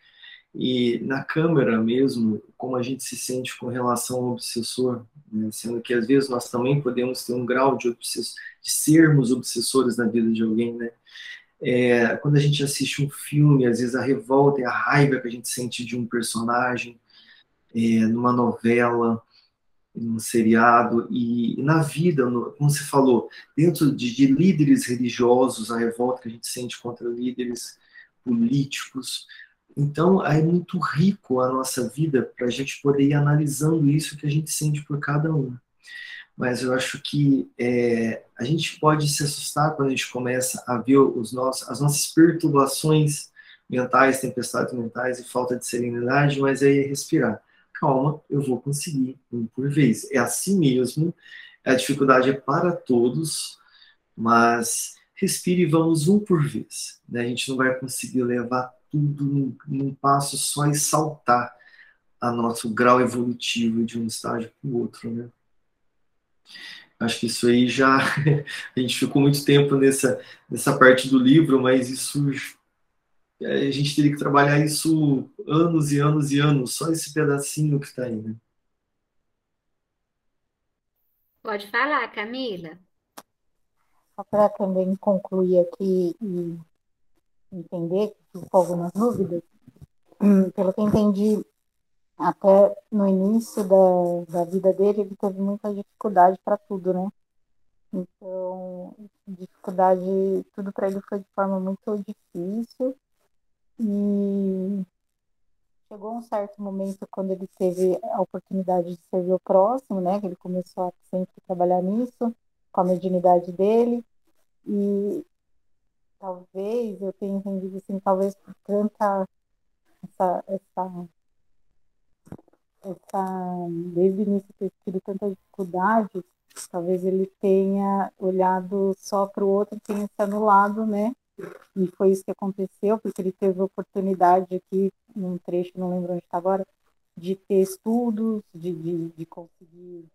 E na câmera mesmo, como a gente se sente com relação ao obsessor, né? sendo que às vezes nós também podemos ter um grau de, obsess... de sermos obsessores na vida de alguém, né? É, quando a gente assiste um filme, às vezes a revolta e a raiva que a gente sente de um personagem, é, numa novela, num seriado, e, e na vida, no, como você falou, dentro de, de líderes religiosos, a revolta que a gente sente contra líderes políticos, então, é muito rico a nossa vida para a gente poder ir analisando isso que a gente sente por cada um. Mas eu acho que é, a gente pode se assustar quando a gente começa a ver os nossos, as nossas perturbações mentais, tempestades mentais e falta de serenidade, mas é respirar. Calma, eu vou conseguir, um por vez. É assim mesmo, a dificuldade é para todos, mas respire e vamos um por vez. Né? A gente não vai conseguir levar tudo num, num passo só e saltar a nosso grau evolutivo de um estágio para o outro, né? Acho que isso aí já a gente ficou muito tempo nessa nessa parte do livro, mas isso a gente teria que trabalhar isso anos e anos e anos, só esse pedacinho que está aí, né? Pode falar, Camila. Só para também concluir aqui e entender, ficou algumas dúvidas. Hum, pelo que entendi, até no início da, da vida dele, ele teve muita dificuldade para tudo, né? Então, dificuldade, tudo para ele foi de forma muito difícil. E chegou um certo momento quando ele teve a oportunidade de servir o próximo, né? Que ele começou a sempre trabalhar nisso, com a mediunidade dele. E talvez eu tenha entendido assim, talvez por tanta essa, essa, essa desde o início ter tido tanta dificuldade, talvez ele tenha olhado só para o outro e tenha se anulado, né? E foi isso que aconteceu, porque ele teve a oportunidade aqui, num trecho, não lembro onde está agora, de ter estudos, de, de, de conseguir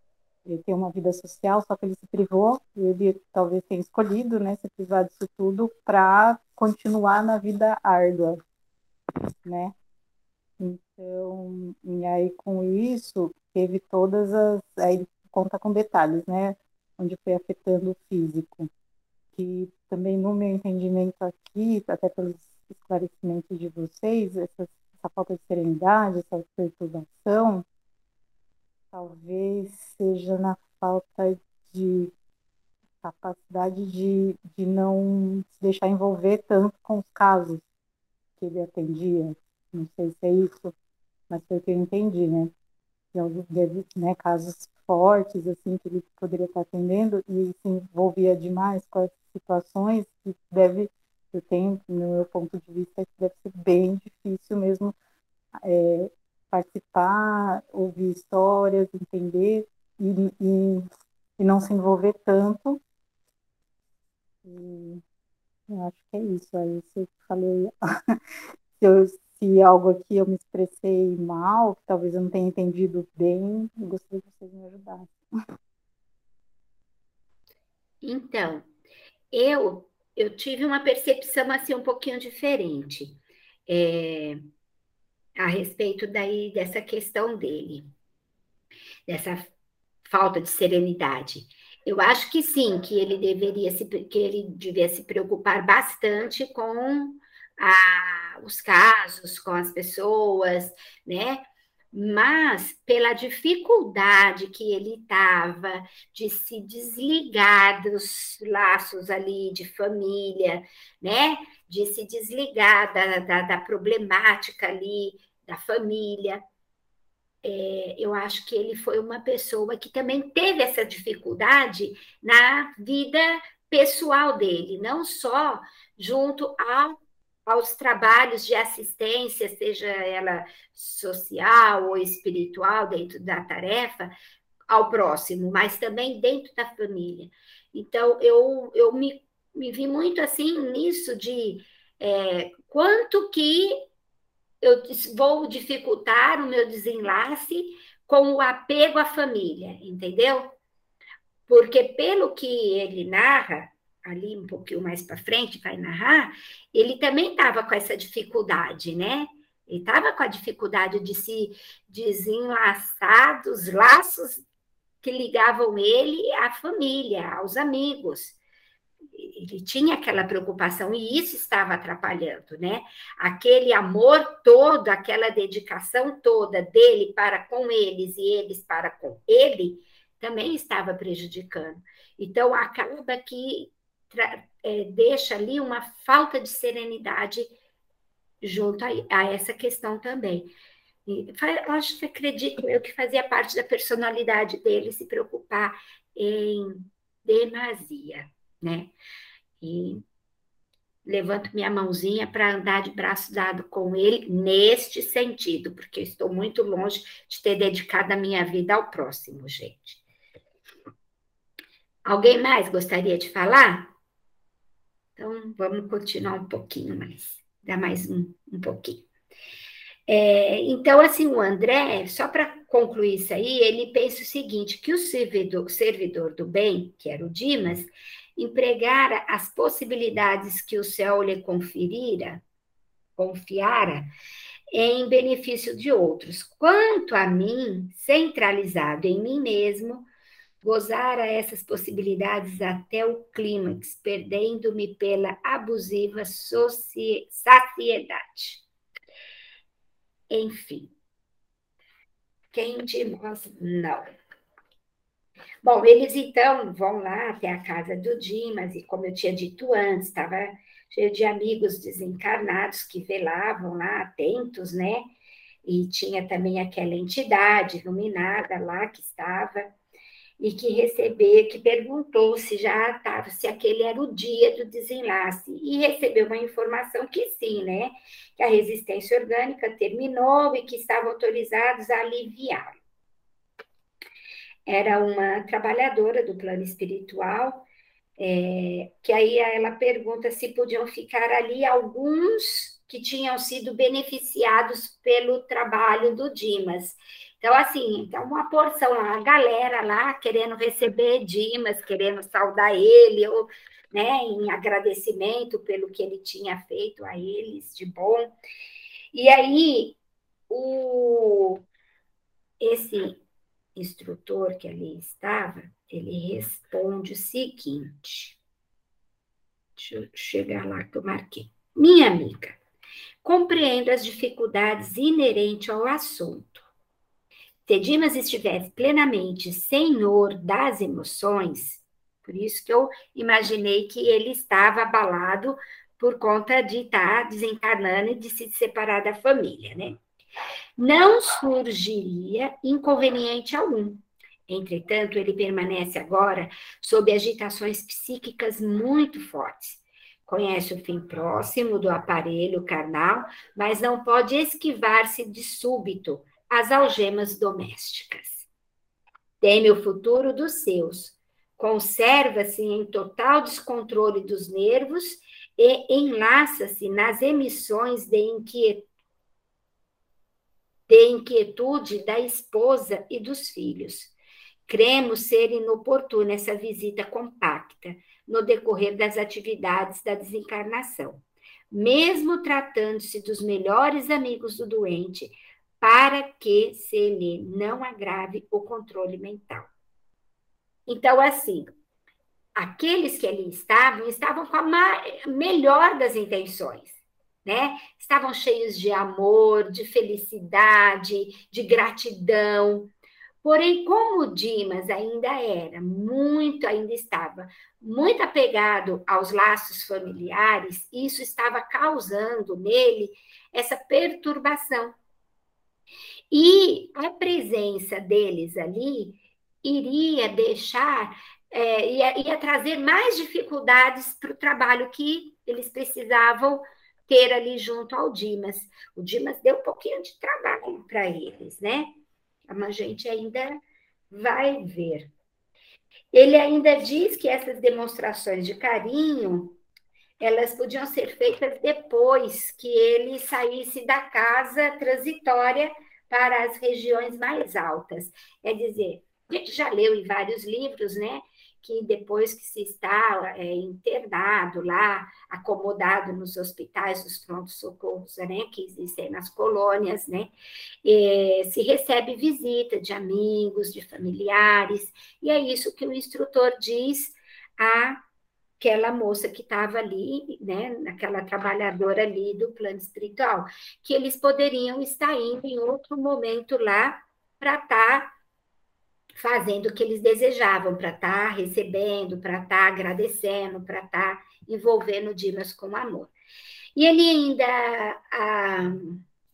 ele tem uma vida social, só que ele se privou, ele talvez tenha escolhido, né, se privar disso tudo para continuar na vida árdua, né? Então, e aí com isso, teve todas as, aí ele conta com detalhes, né, onde foi afetando o físico, que também no meu entendimento aqui, até pelos esclarecimentos de vocês, essa, essa falta de serenidade, essa perturbação, talvez seja na falta de capacidade de, de não se deixar envolver tanto com os casos que ele atendia. Não sei se é isso, mas foi o que eu entendi, né? Deve, né casos fortes, assim, que ele poderia estar atendendo e se envolvia demais com as situações que deve, eu tenho, no meu ponto de vista, que deve ser bem difícil mesmo é, participar, ouvir histórias, entender e, e e não se envolver tanto. E eu acho que é isso. Aí se eu falei, se, eu, se algo aqui eu me expressei mal, talvez eu não tenha entendido bem, eu gostaria que vocês me ajudassem. Então, eu eu tive uma percepção assim um pouquinho diferente é, a respeito daí dessa questão dele, dessa falta de serenidade. Eu acho que sim, que ele deveria se, que ele devia se preocupar bastante com a, os casos, com as pessoas, né? Mas pela dificuldade que ele estava de se desligar dos laços ali de família, né? De se desligar da, da, da problemática ali da família, é, eu acho que ele foi uma pessoa que também teve essa dificuldade na vida pessoal dele, não só junto ao, aos trabalhos de assistência, seja ela social ou espiritual, dentro da tarefa, ao próximo, mas também dentro da família. Então, eu, eu me, me vi muito assim nisso de é, quanto que eu vou dificultar o meu desenlace com o apego à família, entendeu? Porque pelo que ele narra, ali um pouquinho mais para frente, vai narrar, ele também estava com essa dificuldade, né? Ele estava com a dificuldade de se desenlaçar dos laços que ligavam ele à família, aos amigos ele tinha aquela preocupação e isso estava atrapalhando, né? Aquele amor todo, aquela dedicação toda dele para com eles e eles para com ele, também estava prejudicando. Então, acaba que é, deixa ali uma falta de serenidade junto a, a essa questão também. E, eu acho que acredito eu que fazia parte da personalidade dele se preocupar em demasia né? E levanto minha mãozinha para andar de braço dado com ele neste sentido, porque estou muito longe de ter dedicado a minha vida ao próximo, gente. Alguém mais gostaria de falar? Então, vamos continuar um pouquinho mais, dar mais um, um pouquinho. É, então, assim, o André, só para concluir isso aí, ele pensa o seguinte: que o servidor, servidor do bem, que era o Dimas, empregara as possibilidades que o céu lhe conferira, confiara, em benefício de outros. Quanto a mim, centralizado em mim mesmo, gozara essas possibilidades até o clímax, perdendo-me pela abusiva saciedade. Enfim, quem de nós não? Bom, eles então vão lá até a casa do Dimas, e como eu tinha dito antes, estava cheio de amigos desencarnados que velavam lá, atentos, né? E tinha também aquela entidade iluminada lá que estava, e que recebeu, que perguntou se já estava, se aquele era o dia do desenlace, e recebeu uma informação que sim, né? Que a resistência orgânica terminou e que estavam autorizados a aliviar era uma trabalhadora do plano espiritual, é, que aí ela pergunta se podiam ficar ali alguns que tinham sido beneficiados pelo trabalho do Dimas. Então, assim, então uma porção, a galera lá querendo receber Dimas, querendo saudar ele, ou, né, em agradecimento pelo que ele tinha feito a eles de bom. E aí, o, esse instrutor que ali estava, ele responde o seguinte. Deixa eu chegar lá que eu marquei. Minha amiga, compreendo as dificuldades inerentes ao assunto. Se Dimas estivesse plenamente senhor das emoções, por isso que eu imaginei que ele estava abalado por conta de estar desencarnando e de se separar da família, né? não surgiria inconveniente algum. Entretanto, ele permanece agora sob agitações psíquicas muito fortes. Conhece o fim próximo do aparelho carnal, mas não pode esquivar-se de súbito às algemas domésticas. Teme o futuro dos seus, conserva-se em total descontrole dos nervos e enlaça-se nas emissões de inquietude, de inquietude da esposa e dos filhos. Cremos ser inoportuna essa visita compacta no decorrer das atividades da desencarnação, mesmo tratando-se dos melhores amigos do doente, para que se lhe não agrave o controle mental. Então, assim, aqueles que ali estavam, estavam com a melhor das intenções, né? Estavam cheios de amor, de felicidade, de gratidão. Porém, como Dimas ainda era muito, ainda estava muito apegado aos laços familiares, isso estava causando nele essa perturbação. E a presença deles ali iria deixar, é, ia, ia trazer mais dificuldades para o trabalho que eles precisavam ter ali junto ao Dimas. O Dimas deu um pouquinho de trabalho para eles, né? A gente ainda vai ver. Ele ainda diz que essas demonstrações de carinho elas podiam ser feitas depois que ele saísse da casa transitória para as regiões mais altas. É dizer, a gente já leu em vários livros, né? Que depois que se está é, internado lá, acomodado nos hospitais dos prontos-socorros, né? Que existem nas colônias, né? É, se recebe visita de amigos, de familiares, e é isso que o instrutor diz a aquela moça que estava ali, né, aquela trabalhadora ali do plano espiritual, que eles poderiam estar indo em outro momento lá para estar tá fazendo o que eles desejavam, para estar tá recebendo, para estar tá agradecendo, para estar tá envolvendo Dimas com amor. E ele ainda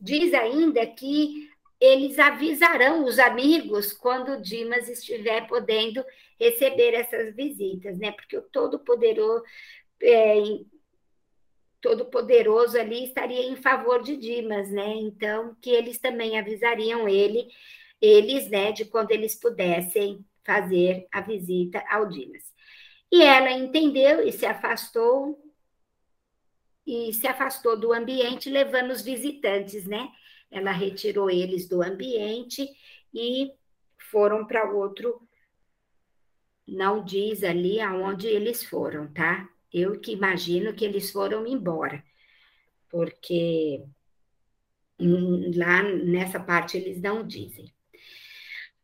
diz ainda que eles avisarão os amigos quando Dimas estiver podendo receber essas visitas, né? Porque o Todo-Poderoso é, todo poderoso ali estaria em favor de Dimas, né? Então que eles também avisariam ele eles, né, de quando eles pudessem fazer a visita ao Dimas. E ela entendeu e se afastou e se afastou do ambiente, levando os visitantes, né? Ela retirou eles do ambiente e foram para outro. Não diz ali aonde eles foram, tá? Eu que imagino que eles foram embora, porque lá nessa parte eles não dizem.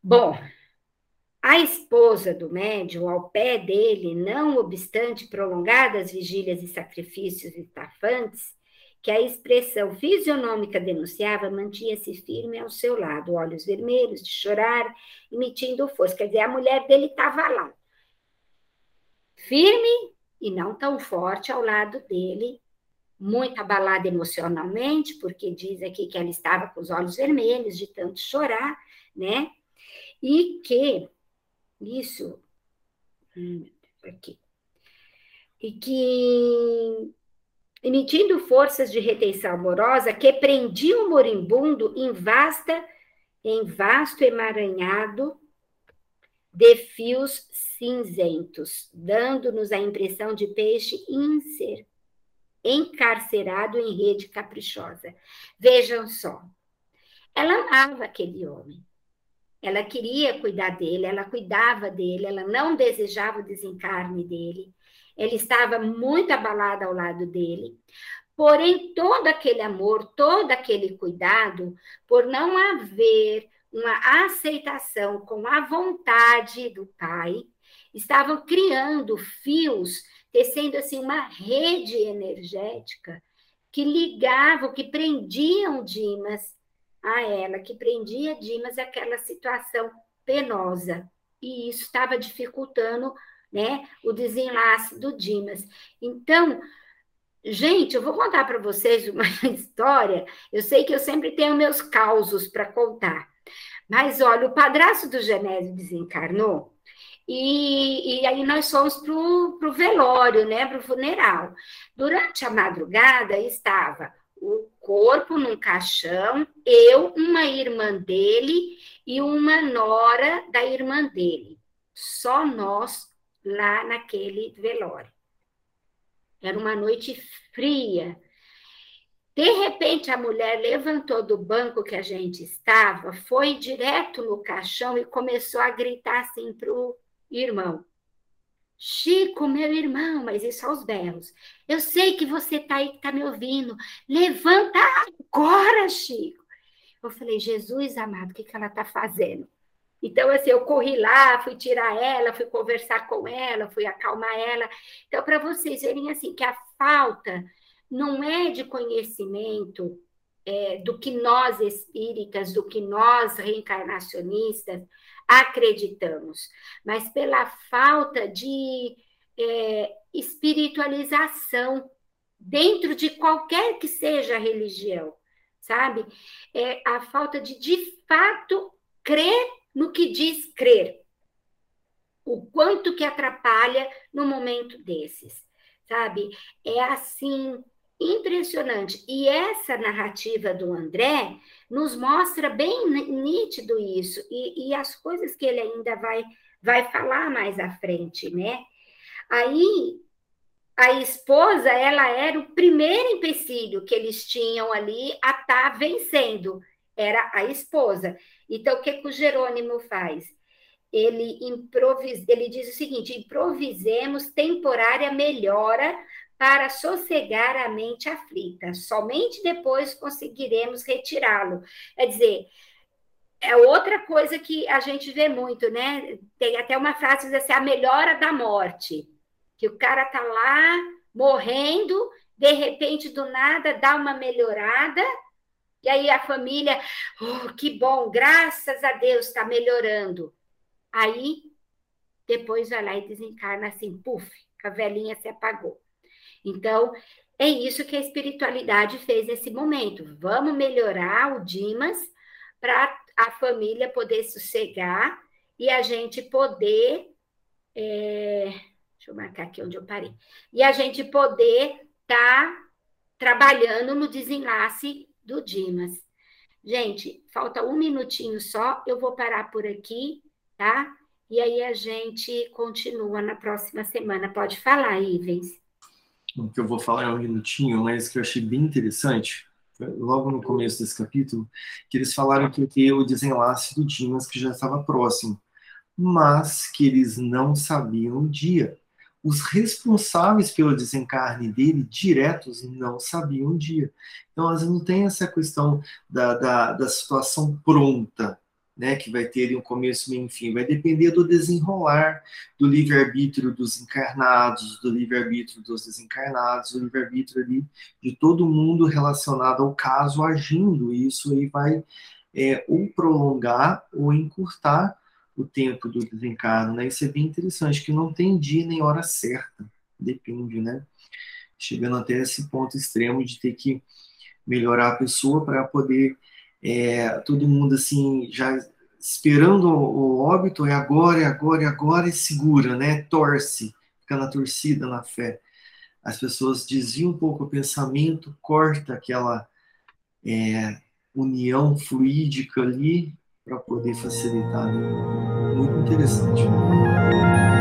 Bom, a esposa do médium, ao pé dele, não obstante prolongadas vigílias e sacrifícios estafantes, que a expressão fisionômica denunciava, mantinha-se firme ao seu lado, olhos vermelhos, de chorar, emitindo força. Quer dizer, a mulher dele estava lá, firme e não tão forte ao lado dele, muito abalada emocionalmente, porque diz aqui que ela estava com os olhos vermelhos de tanto chorar, né? e que isso hum, aqui e que emitindo forças de retenção amorosa que prendiam o moribundo em vasta em vasto emaranhado de fios cinzentos, dando-nos a impressão de peixe inser, encarcerado em rede caprichosa. Vejam só, ela amava aquele homem, ela queria cuidar dele, ela cuidava dele, ela não desejava o desencarne dele. Ela estava muito abalada ao lado dele. Porém, todo aquele amor, todo aquele cuidado, por não haver uma aceitação com a vontade do pai, estavam criando fios, tecendo assim uma rede energética que ligavam, que prendiam Dimas a ela, que prendia Dimas aquela situação penosa. E isso estava dificultando né, o desenlace do Dimas. Então, gente, eu vou contar para vocês uma história. Eu sei que eu sempre tenho meus causos para contar. Mas olha, o padrasto do Genésio desencarnou e, e, aí nós fomos para o velório, né, para o funeral. Durante a madrugada estava o corpo num caixão, eu, uma irmã dele e uma nora da irmã dele. Só nós lá naquele velório. Era uma noite fria. De repente, a mulher levantou do banco que a gente estava, foi direto no caixão e começou a gritar assim para o irmão: Chico, meu irmão, mas isso aos berros. Eu sei que você está aí, que está me ouvindo. Levanta agora, Chico. Eu falei, Jesus amado, o que, que ela está fazendo? Então, assim, eu corri lá, fui tirar ela, fui conversar com ela, fui acalmar ela. Então, para vocês verem, assim, que a falta não é de conhecimento é, do que nós espíritas, do que nós reencarnacionistas acreditamos, mas pela falta de é, espiritualização dentro de qualquer que seja a religião, sabe? É a falta de, de fato, crer no que diz crer. O quanto que atrapalha no momento desses, sabe? É assim impressionante. E essa narrativa do André nos mostra bem nítido isso e, e as coisas que ele ainda vai vai falar mais à frente, né? Aí a esposa, ela era o primeiro empecilho que eles tinham ali a estar tá vencendo, era a esposa. Então, o que, que o Jerônimo faz? Ele, improvisa, ele diz o seguinte: improvisemos temporária melhora para sossegar a mente aflita. Somente depois conseguiremos retirá-lo. Quer dizer, é outra coisa que a gente vê muito, né? Tem até uma frase que diz assim: a melhora da morte. Que o cara tá lá morrendo, de repente, do nada, dá uma melhorada, e aí a família, oh, que bom, graças a Deus está melhorando. Aí depois vai lá e desencarna assim, puf, a velhinha se apagou. Então, é isso que a espiritualidade fez nesse momento. Vamos melhorar o Dimas para a família poder sossegar e a gente poder. É, deixa eu marcar aqui onde eu parei. E a gente poder estar tá trabalhando no desenlace do Dimas. Gente, falta um minutinho só, eu vou parar por aqui, tá? E aí a gente continua na próxima semana. Pode falar, Ivens. O que eu vou falar é um minutinho, mas que eu achei bem interessante, logo no começo desse capítulo, que eles falaram que o desenlace do Dimas, que já estava próximo, mas que eles não sabiam o dia os responsáveis pelo desencarne dele, diretos, não sabiam o dia. Então, às vezes, não tem essa questão da, da, da situação pronta, né, que vai ter um começo, meio e fim. Vai depender do desenrolar, do livre-arbítrio dos encarnados, do livre-arbítrio dos desencarnados, do livre-arbítrio ali de todo mundo relacionado ao caso agindo. Isso aí vai é, ou prolongar ou encurtar o tempo do desencarno, né? Isso é bem interessante, que não tem dia nem hora certa, depende, né? Chegando até esse ponto extremo de ter que melhorar a pessoa para poder é, todo mundo assim já esperando o, óbito é agora, é agora, é agora e segura, né? Torce, fica na torcida, na fé. As pessoas desviam um pouco o pensamento, corta aquela é, união fluídica ali para poder facilitar. Né? Muito interessante. Né?